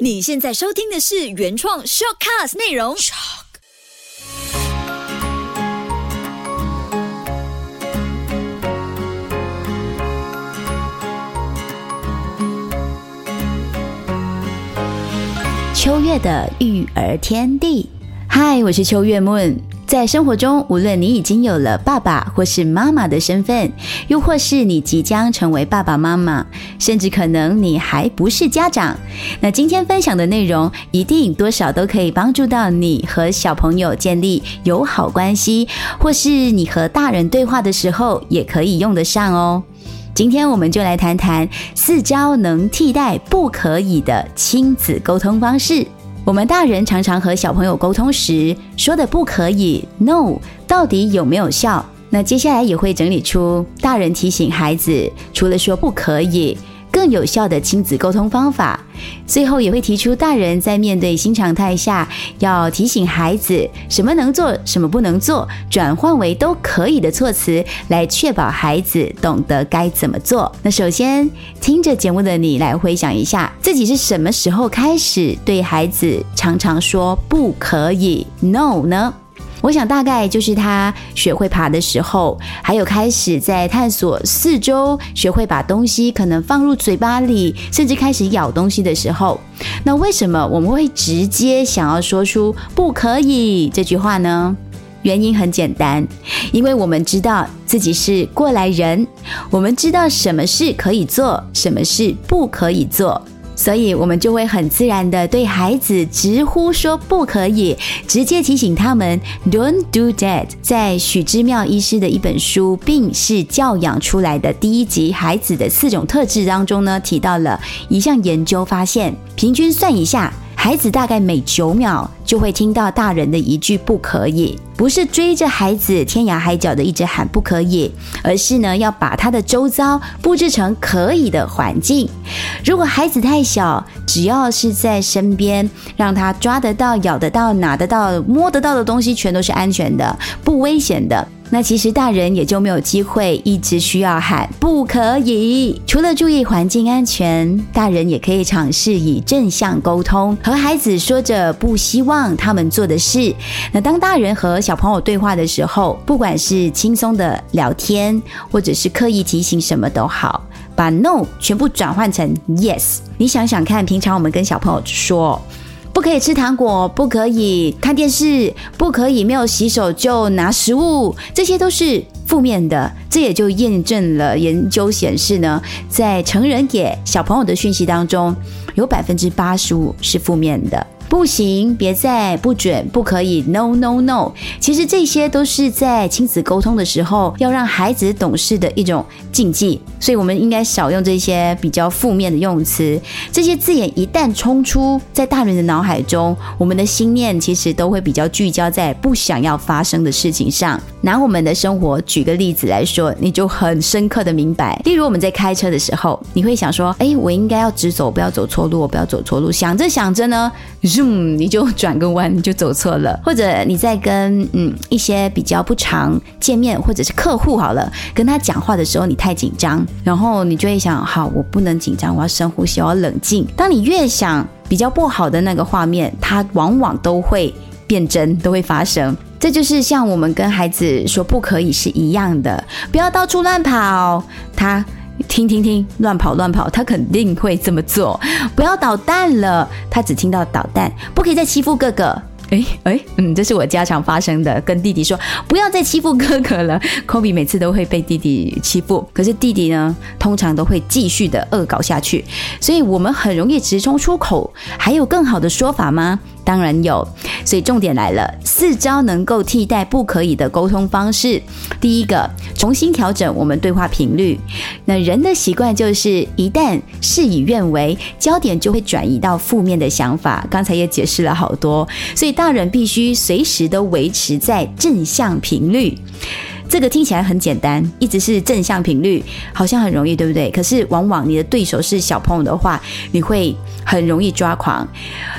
你现在收听的是原创 shortcast 内容。秋月的育儿天地，嗨，我是秋月 Moon。在生活中，无论你已经有了爸爸或是妈妈的身份，又或是你即将成为爸爸妈妈，甚至可能你还不是家长，那今天分享的内容一定多少都可以帮助到你和小朋友建立友好关系，或是你和大人对话的时候也可以用得上哦。今天我们就来谈谈四招能替代不可以的亲子沟通方式。我们大人常常和小朋友沟通时说的不可以 no，到底有没有效？那接下来也会整理出大人提醒孩子，除了说不可以。更有效的亲子沟通方法，最后也会提出大人在面对新常态下，要提醒孩子什么能做，什么不能做，转换为都可以的措辞，来确保孩子懂得该怎么做。那首先听着节目的你来回想一下，自己是什么时候开始对孩子常常说不可以 no 呢？我想大概就是他学会爬的时候，还有开始在探索四周，学会把东西可能放入嘴巴里，甚至开始咬东西的时候。那为什么我们会直接想要说出“不可以”这句话呢？原因很简单，因为我们知道自己是过来人，我们知道什么事可以做，什么事不可以做。所以，我们就会很自然的对孩子直呼说不可以，直接提醒他们 "Don't do that"。在许知妙医师的一本书《病是教养出来的》第一集《孩子的四种特质》当中呢，提到了一项研究发现，平均算一下。孩子大概每九秒就会听到大人的一句“不可以”，不是追着孩子天涯海角的一直喊“不可以”，而是呢要把他的周遭布置成可以的环境。如果孩子太小，只要是在身边，让他抓得到、咬得到、拿得到、摸得到的东西，全都是安全的、不危险的。那其实大人也就没有机会一直需要喊不可以。除了注意环境安全，大人也可以尝试以正向沟通，和孩子说着不希望他们做的事。那当大人和小朋友对话的时候，不管是轻松的聊天，或者是刻意提醒什么都好，把 no 全部转换成 yes。你想想看，平常我们跟小朋友说。不可以吃糖果，不可以看电视，不可以没有洗手就拿食物，这些都是负面的。这也就验证了研究显示呢，在成人给小朋友的讯息当中，有百分之八十五是负面的。不行，别再不准，不可以，no no no。其实这些都是在亲子沟通的时候要让孩子懂事的一种禁忌，所以我们应该少用这些比较负面的用词。这些字眼一旦冲出在大人的脑海中，我们的心念其实都会比较聚焦在不想要发生的事情上。拿我们的生活举个例子来说，你就很深刻的明白。例如我们在开车的时候，你会想说：“哎，我应该要直走，不要走错路，不要走错路。”想着想着呢。嗯，你就转个弯就走错了，或者你在跟嗯一些比较不常见面或者是客户好了，跟他讲话的时候你太紧张，然后你就会想，好，我不能紧张，我要深呼吸，我要冷静。当你越想比较不好的那个画面，它往往都会变真，都会发生。这就是像我们跟孩子说不可以是一样的，不要到处乱跑，他。听听听，乱跑乱跑，他肯定会这么做。不要捣蛋了，他只听到捣蛋，不可以再欺负哥哥。哎哎，嗯，这是我家常发生的，跟弟弟说不要再欺负哥哥了。科比每次都会被弟弟欺负，可是弟弟呢，通常都会继续的恶搞下去，所以我们很容易直冲出口。还有更好的说法吗？当然有。所以重点来了，四招能够替代不可以的沟通方式。第一个，重新调整我们对话频率。那人的习惯就是，一旦事与愿违，焦点就会转移到负面的想法。刚才也解释了好多，所以大人必须随时都维持在正向频率。这个听起来很简单，一直是正向频率，好像很容易，对不对？可是往往你的对手是小朋友的话，你会很容易抓狂。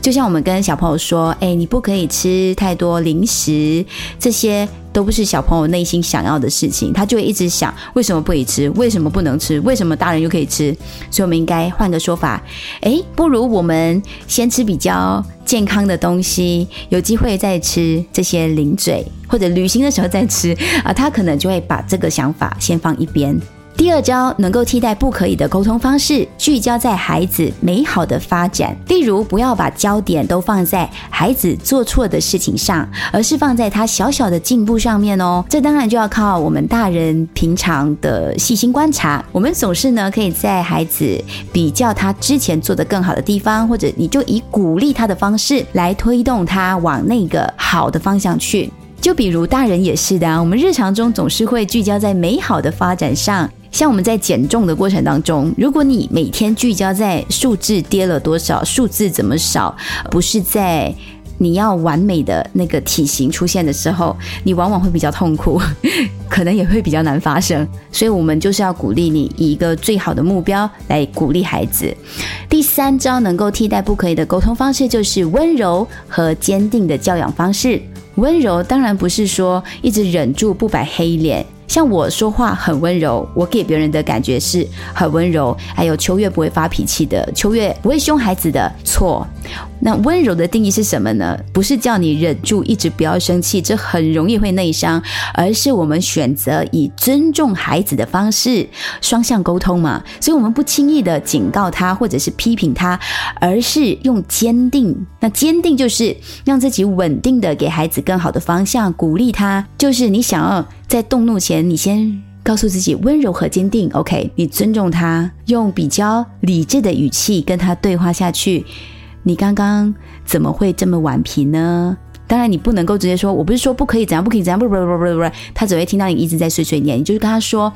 就像我们跟小朋友说：“哎，你不可以吃太多零食，这些都不是小朋友内心想要的事情，他就会一直想为什么不可以吃，为什么不能吃，为什么大人又可以吃？所以，我们应该换个说法，诶，不如我们先吃比较健康的东西，有机会再吃这些零嘴，或者旅行的时候再吃啊，他可能就会把这个想法先放一边。第二招能够替代不可以的沟通方式，聚焦在孩子美好的发展。例如，不要把焦点都放在孩子做错的事情上，而是放在他小小的进步上面哦。这当然就要靠我们大人平常的细心观察。我们总是呢，可以在孩子比较他之前做的更好的地方，或者你就以鼓励他的方式来推动他往那个好的方向去。就比如大人也是的，我们日常中总是会聚焦在美好的发展上。像我们在减重的过程当中，如果你每天聚焦在数字跌了多少，数字怎么少，不是在你要完美的那个体型出现的时候，你往往会比较痛苦，可能也会比较难发生。所以，我们就是要鼓励你以一个最好的目标来鼓励孩子。第三招能够替代不可以的沟通方式，就是温柔和坚定的教养方式。温柔当然不是说一直忍住不摆黑脸。像我说话很温柔，我给别人的感觉是很温柔。还有秋月不会发脾气的，秋月不会凶孩子的。错，那温柔的定义是什么呢？不是叫你忍住一直不要生气，这很容易会内伤，而是我们选择以尊重孩子的方式，双向沟通嘛。所以，我们不轻易的警告他或者是批评他，而是用坚定。那坚定就是让自己稳定的给孩子更好的方向，鼓励他。就是你想要。在动怒前，你先告诉自己温柔和坚定。OK，你尊重他，用比较理智的语气跟他对话下去。你刚刚怎么会这么顽皮呢？当然，你不能够直接说，我不是说不可以怎样，不可以怎样，不不不不不不，他只会听到你一直在碎碎念。你就是跟他说，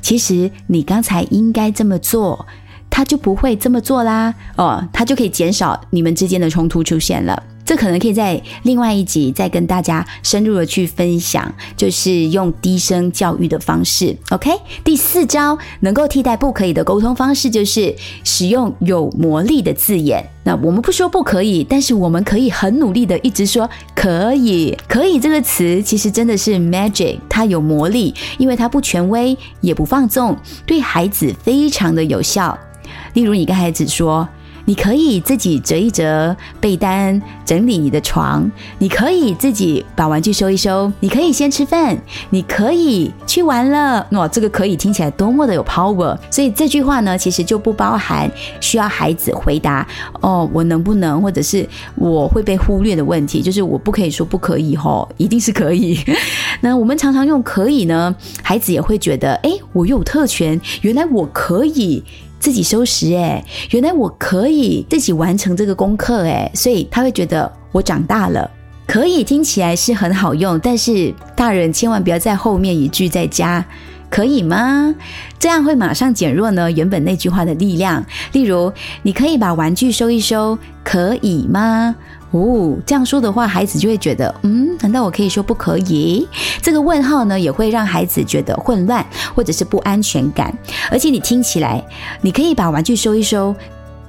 其实你刚才应该这么做，他就不会这么做啦。哦，他就可以减少你们之间的冲突出现了。这可能可以在另外一集再跟大家深入的去分享，就是用低声教育的方式。OK，第四招能够替代不可以的沟通方式，就是使用有魔力的字眼。那我们不说不可以，但是我们可以很努力的一直说可以。可以这个词其实真的是 magic，它有魔力，因为它不权威也不放纵，对孩子非常的有效。例如，你跟孩子说。你可以自己折一折被单，整理你的床。你可以自己把玩具收一收。你可以先吃饭。你可以去玩了。哇，这个可以听起来多么的有 power！所以这句话呢，其实就不包含需要孩子回答哦，我能不能，或者是我会被忽略的问题。就是我不可以说不可以吼，一定是可以。那我们常常用可以呢，孩子也会觉得，哎，我有特权，原来我可以。自己收拾哎，原来我可以自己完成这个功课哎，所以他会觉得我长大了，可以听起来是很好用，但是大人千万不要在后面一句再加，可以吗？这样会马上减弱呢原本那句话的力量。例如，你可以把玩具收一收，可以吗？哦，这样说的话，孩子就会觉得，嗯，难道我可以说不可以？这个问号呢，也会让孩子觉得混乱或者是不安全感。而且你听起来，你可以把玩具收一收。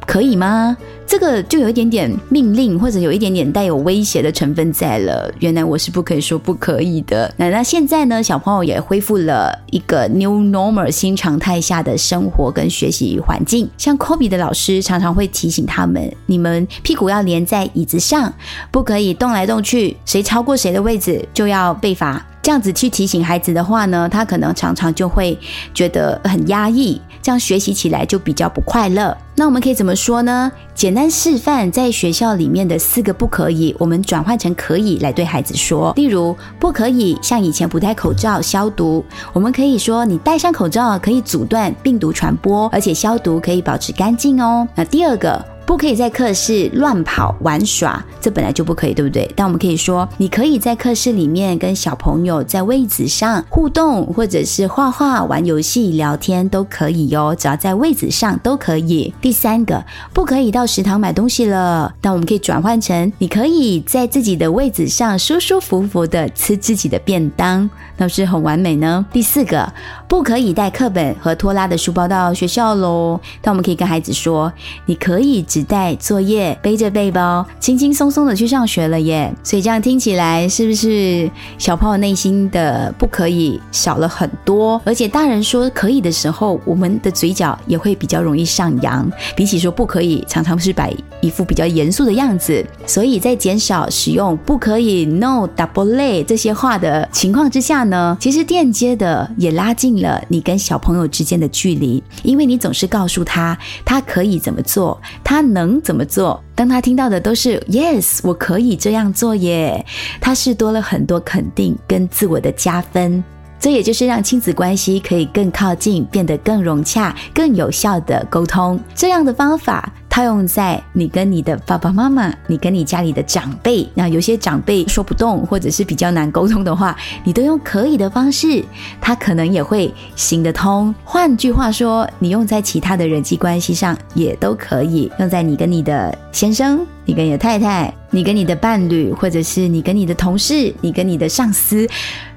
可以吗？这个就有一点点命令，或者有一点点带有威胁的成分在了。原来我是不可以说不可以的。那那现在呢？小朋友也恢复了一个 new normal 新常态下的生活跟学习环境。像 Kobe 的老师常常会提醒他们：你们屁股要连在椅子上，不可以动来动去。谁超过谁的位置就要被罚。这样子去提醒孩子的话呢，他可能常常就会觉得很压抑，这样学习起来就比较不快乐。那我们可以怎么说呢？简单示范在学校里面的四个不可以，我们转换成可以来对孩子说。例如，不可以像以前不戴口罩消毒，我们可以说你戴上口罩可以阻断病毒传播，而且消毒可以保持干净哦。那第二个。不可以在课室乱跑玩耍，这本来就不可以，对不对？但我们可以说，你可以在课室里面跟小朋友在位子上互动，或者是画画、玩游戏、聊天都可以哟，只要在位子上都可以。第三个，不可以到食堂买东西了，但我们可以转换成，你可以在自己的位子上舒舒服服的吃自己的便当，那不是很完美呢？第四个，不可以带课本和拖拉的书包到学校喽，但我们可以跟孩子说，你可以。只带作业，背着背包，轻轻松松的去上学了耶。所以这样听起来，是不是小朋友内心的不可以少了很多？而且大人说可以的时候，我们的嘴角也会比较容易上扬，比起说不可以，常常是摆一副比较严肃的样子。所以在减少使用不可以、no、double lay 这些话的情况之下呢，其实间接的也拉近了你跟小朋友之间的距离，因为你总是告诉他他可以怎么做，他能怎么做。当他听到的都是 yes，我可以这样做耶，他是多了很多肯定跟自我的加分。这也就是让亲子关系可以更靠近，变得更融洽、更有效的沟通。这样的方法套用在你跟你的爸爸妈妈、你跟你家里的长辈，那有些长辈说不动，或者是比较难沟通的话，你都用可以的方式，他可能也会行得通。换句话说，你用在其他的人际关系上也都可以，用在你跟你的先生、你跟你的太太、你跟你的伴侣，或者是你跟你的同事、你跟你的上司，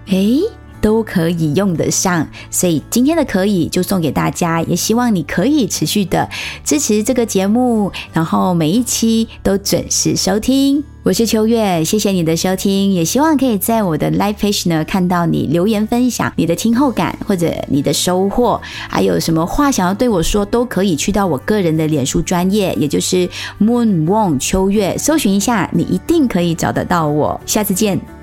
诶。都可以用得上，所以今天的可以就送给大家，也希望你可以持续的支持这个节目，然后每一期都准时收听。我是秋月，谢谢你的收听，也希望可以在我的 live page 呢看到你留言分享你的听后感或者你的收获，还有什么话想要对我说，都可以去到我个人的脸书专业，也就是 Moon Wong 秋月，搜寻一下，你一定可以找得到我。下次见。